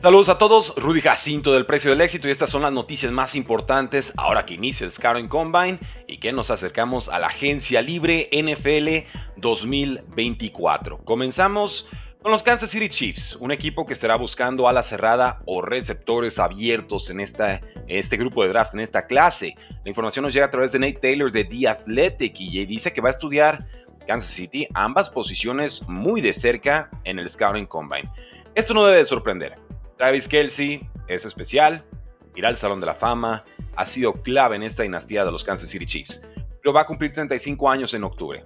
Saludos a todos, Rudy Jacinto del Precio del Éxito y estas son las noticias más importantes ahora que inicia el Scouting Combine y que nos acercamos a la agencia libre NFL 2024. Comenzamos con los Kansas City Chiefs, un equipo que estará buscando ala cerrada o receptores abiertos en esta, este grupo de draft, en esta clase. La información nos llega a través de Nate Taylor de The Athletic y dice que va a estudiar Kansas City ambas posiciones muy de cerca en el Scouting Combine. Esto no debe de sorprender. Travis Kelsey es especial, irá al Salón de la Fama, ha sido clave en esta dinastía de los Kansas City Chiefs, pero va a cumplir 35 años en octubre.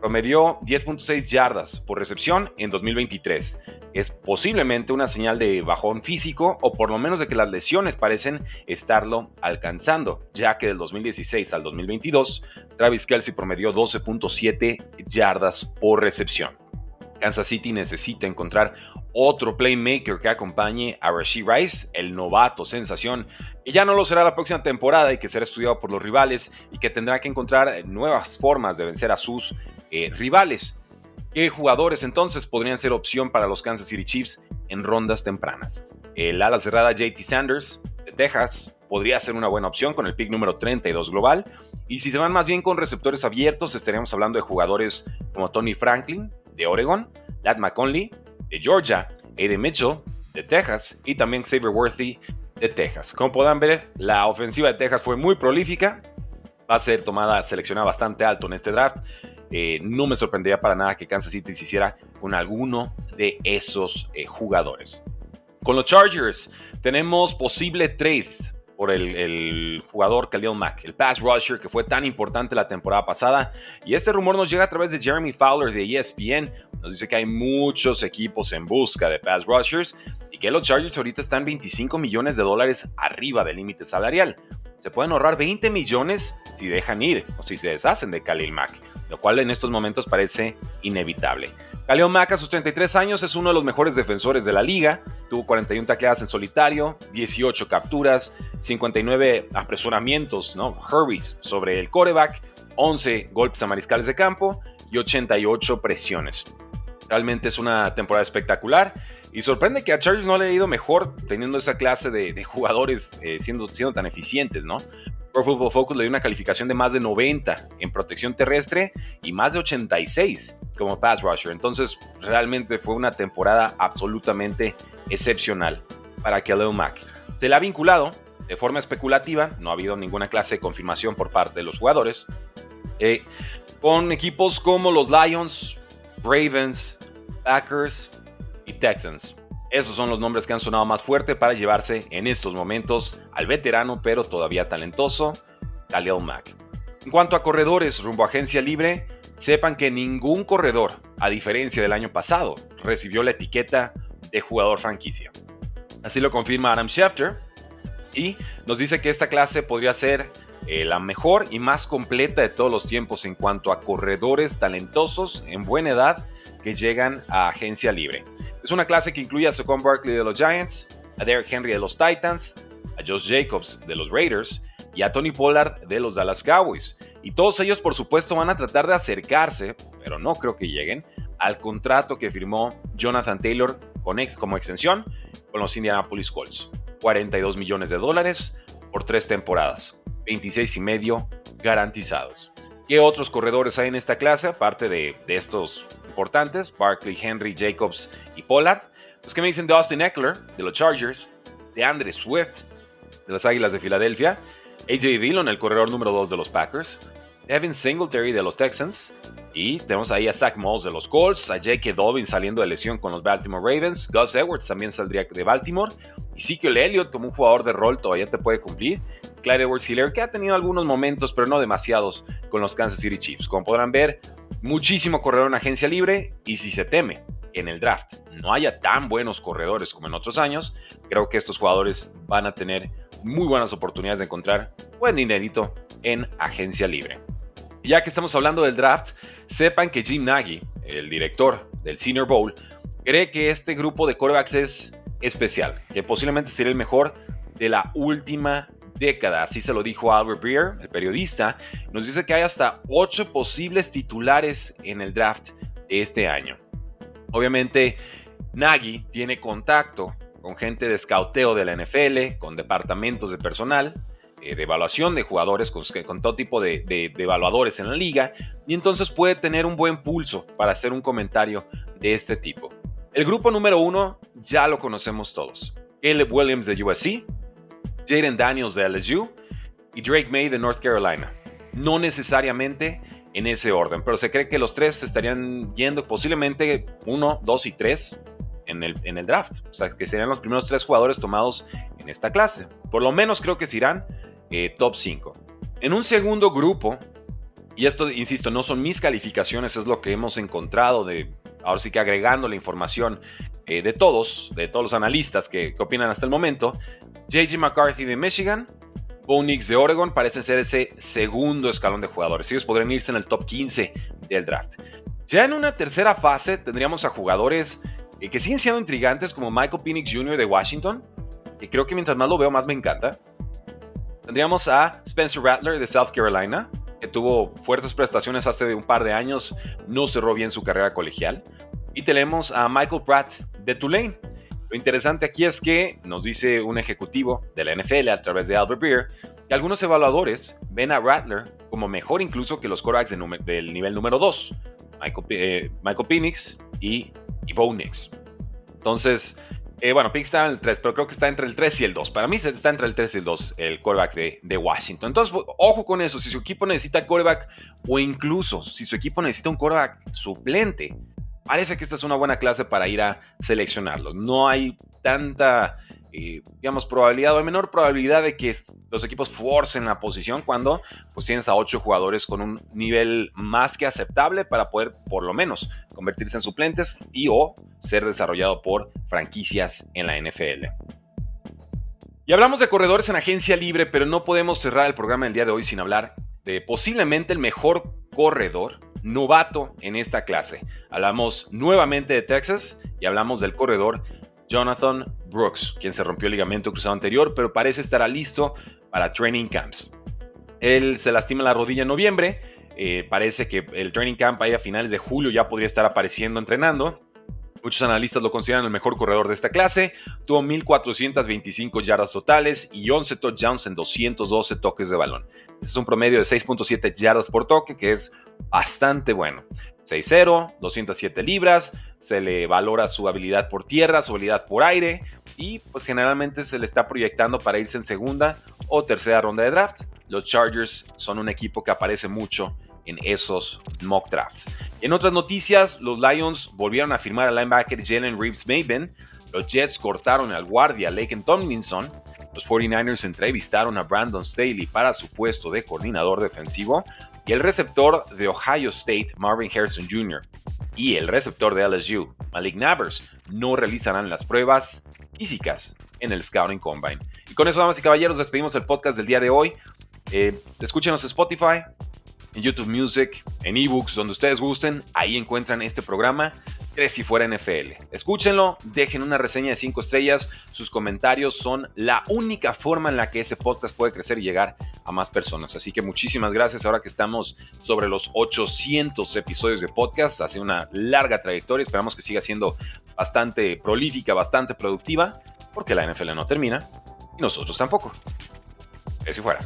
Promedió 10.6 yardas por recepción en 2023. Es posiblemente una señal de bajón físico o por lo menos de que las lesiones parecen estarlo alcanzando, ya que del 2016 al 2022 Travis Kelsey promedió 12.7 yardas por recepción. Kansas City necesita encontrar otro playmaker que acompañe a Rashid Rice, el novato sensación, que ya no lo será la próxima temporada y que será estudiado por los rivales y que tendrá que encontrar nuevas formas de vencer a sus eh, rivales. ¿Qué jugadores entonces podrían ser opción para los Kansas City Chiefs en rondas tempranas? El ala cerrada JT Sanders de Texas podría ser una buena opción con el pick número 32 global. Y si se van más bien con receptores abiertos, estaríamos hablando de jugadores como Tony Franklin, de Oregon, Lat McConley de Georgia, Aiden Mitchell de Texas y también Xavier Worthy de Texas. Como podrán ver, la ofensiva de Texas fue muy prolífica, va a ser tomada, seleccionada bastante alto en este draft. Eh, no me sorprendería para nada que Kansas City se hiciera con alguno de esos eh, jugadores. Con los Chargers tenemos posible trades por el, jugador Khalil Mack, el pass rusher que fue tan importante la temporada pasada. Y este rumor nos llega a través de Jeremy Fowler de ESPN. Nos dice que hay muchos equipos en busca de pass rushers y que los Chargers ahorita están 25 millones de dólares arriba del límite salarial. Se pueden ahorrar 20 millones si dejan ir o si se deshacen de Khalil Mack, lo cual en estos momentos parece inevitable. Khalil Mack a sus 33 años es uno de los mejores defensores de la liga. Tuvo 41 tacleadas en solitario, 18 capturas, 59 apresuramientos, ¿no? Hurries sobre el coreback, 11 golpes a mariscales de campo y 88 presiones. Realmente es una temporada espectacular y sorprende que a Chargers no le haya ido mejor teniendo esa clase de, jugadores eh, siendo, siendo tan eficientes, ¿no? Pro Football Focus le dio una calificación de más de 90 en protección terrestre y más de 86 como pass rusher. Entonces, realmente fue una temporada absolutamente excepcional para Khalil Mack. Se le ha vinculado de forma especulativa, no ha habido ninguna clase de confirmación por parte de los jugadores, eh, con equipos como los Lions, Ravens, Packers Texans. Esos son los nombres que han sonado más fuerte para llevarse en estos momentos al veterano pero todavía talentoso Khalil Mack. En cuanto a corredores rumbo a agencia libre, sepan que ningún corredor, a diferencia del año pasado, recibió la etiqueta de jugador franquicia. Así lo confirma Adam Schefter y nos dice que esta clase podría ser eh, la mejor y más completa de todos los tiempos en cuanto a corredores talentosos en buena edad que llegan a agencia libre. Es una clase que incluye a Saquon Barkley de los Giants, a Derrick Henry de los Titans, a Josh Jacobs de los Raiders y a Tony Pollard de los Dallas Cowboys. Y todos ellos, por supuesto, van a tratar de acercarse, pero no creo que lleguen, al contrato que firmó Jonathan Taylor con ex, como extensión con los Indianapolis Colts. 42 millones de dólares por tres temporadas, 26 y medio garantizados. ¿Qué otros corredores hay en esta clase, aparte de, estos importantes, Barkley, Henry, Jacobs y Pollard. Los que me dicen de Austin Eckler, de los Chargers, de Andre Swift, de las Águilas de Filadelfia, AJ Dillon, el corredor número 2 de los Packers, Evan Singletary de los Texans, y tenemos ahí a Zach Moss de los Colts, a J.K. Dobbins saliendo de lesión con los Baltimore Ravens, Gus Edwards también saldría de Baltimore, y Ezekiel Elliott como un jugador de rol todavía te puede cumplir, Clyde Edwards Hiller que ha tenido algunos momentos pero no demasiados con los Kansas City Chiefs. Como podrán ver, muchísimo corredor en agencia libre y si se teme en el draft no haya tan buenos corredores como en otros años, creo que estos jugadores van a tener muy buenas oportunidades de encontrar buen dinerito en agencia libre. ya que estamos hablando del draft, sepan que Jim Nagy, el director del Senior Bowl, cree que este grupo de corebacks es especial, que posiblemente sería el mejor de la última década, así se lo dijo Albert Breer, el periodista, nos dice que hay hasta ocho posibles titulares en el draft de este año. Obviamente, Nagy tiene contacto con gente de escauteo de la NFL, con departamentos de personal, eh, de evaluación de jugadores, con, todo tipo de, de, evaluadores en la liga, y entonces puede tener un buen pulso para hacer un comentario de este tipo. El grupo número uno ya lo conocemos todos. Caleb Williams de USC, Jaden Daniels de LSU y Drake May de North Carolina. No necesariamente en ese orden, pero se cree que los tres estarían yendo posiblemente uno, dos y tres en el, en el draft. O sea, que serían los primeros tres jugadores tomados en esta clase. Por lo menos creo que se irán eh, top 5. En un segundo grupo, y esto, insisto, no son mis calificaciones, es lo que hemos encontrado de, ahora sí que agregando la información eh, de todos, de todos los analistas que, opinan hasta el momento, JJ McCarthy de Michigan, Bo Nix de Oregon parecen ser ese segundo escalón de jugadores. Ellos podrían irse en el top 15 del draft. Ya en una tercera fase tendríamos a jugadores eh, que siguen siendo intrigantes como Michael Penix Jr. de Washington, que creo que mientras más lo veo más me encanta. Tendríamos a Spencer Rattler de South Carolina, que tuvo fuertes prestaciones hace un par de años, no cerró bien su carrera colegial. Y tenemos a Michael Pratt de Tulane. Lo interesante aquí es que nos dice un ejecutivo de la NFL a través de Albert Beer que algunos evaluadores ven a Rattler como mejor incluso que los quarterbacks del nivel número 2, Michael, eh, Penix y, y Nix. Entonces, eh, bueno, Penix está en el 3, pero creo que está entre el 3 y el 2. Para mí está entre el 3 y el 2, el quarterback de, de Washington. Entonces, ojo con eso. Si su equipo necesita quarterback o incluso si su equipo necesita un quarterback suplente, parece que esta es una buena clase para ir a seleccionarlo. No hay tanta, eh, digamos, probabilidad o menor probabilidad de que los equipos forcen la posición cuando pues tienes a ocho jugadores con un nivel más que aceptable para poder por lo menos convertirse en suplentes y o ser desarrollado por franquicias en la NFL. Y hablamos de corredores en agencia libre, pero no podemos cerrar el programa del día de hoy sin hablar de posiblemente el mejor corredor novato en esta clase. Hablamos nuevamente de Texas y hablamos del corredor Jonathan Brooks, quien se rompió el ligamento cruzado anterior, pero parece estar listo para training camps. Él se lastima la rodilla en noviembre. Eh, parece que el training camp ahí a finales de julio ya podría estar apareciendo entrenando. Muchos analistas lo consideran el mejor corredor de esta clase. Tuvo 1.425 yardas totales y 11 touchdowns en 212 toques de balón. Este es un promedio de 6.7 yardas por toque, que es bastante bueno. 6-0, 207 libras, se le valora su habilidad por tierra, su habilidad por aire y pues generalmente se le está proyectando para irse en segunda o tercera ronda de draft. Los Chargers son un equipo que aparece mucho en esos mock drafts. En otras noticias, los Lions volvieron a firmar al linebacker Jalen Reeves Maven, los Jets cortaron al guardia Laken Tomlinson, los 49ers entrevistaron a Brandon Staley para su puesto de coordinador defensivo y el receptor de Ohio State, Marvin Harrison Jr., y el receptor de LSU, Malik Nabers, no realizarán las pruebas físicas en el Scouting Combine. Y con eso, damas y caballeros, despedimos el podcast del día de hoy. Eh, escúchenos en Spotify, en YouTube Music, en ebooks, donde ustedes gusten. Ahí encuentran este programa. Tres si fuera NFL. Escúchenlo, dejen una reseña de 5 estrellas. Sus comentarios son la única forma en la que ese podcast puede crecer y llegar a más personas. Así que muchísimas gracias. Ahora que estamos sobre los 800 episodios de podcast, hace una larga trayectoria. Esperamos que siga siendo bastante prolífica, bastante productiva, porque la NFL no termina y nosotros tampoco. si fuera.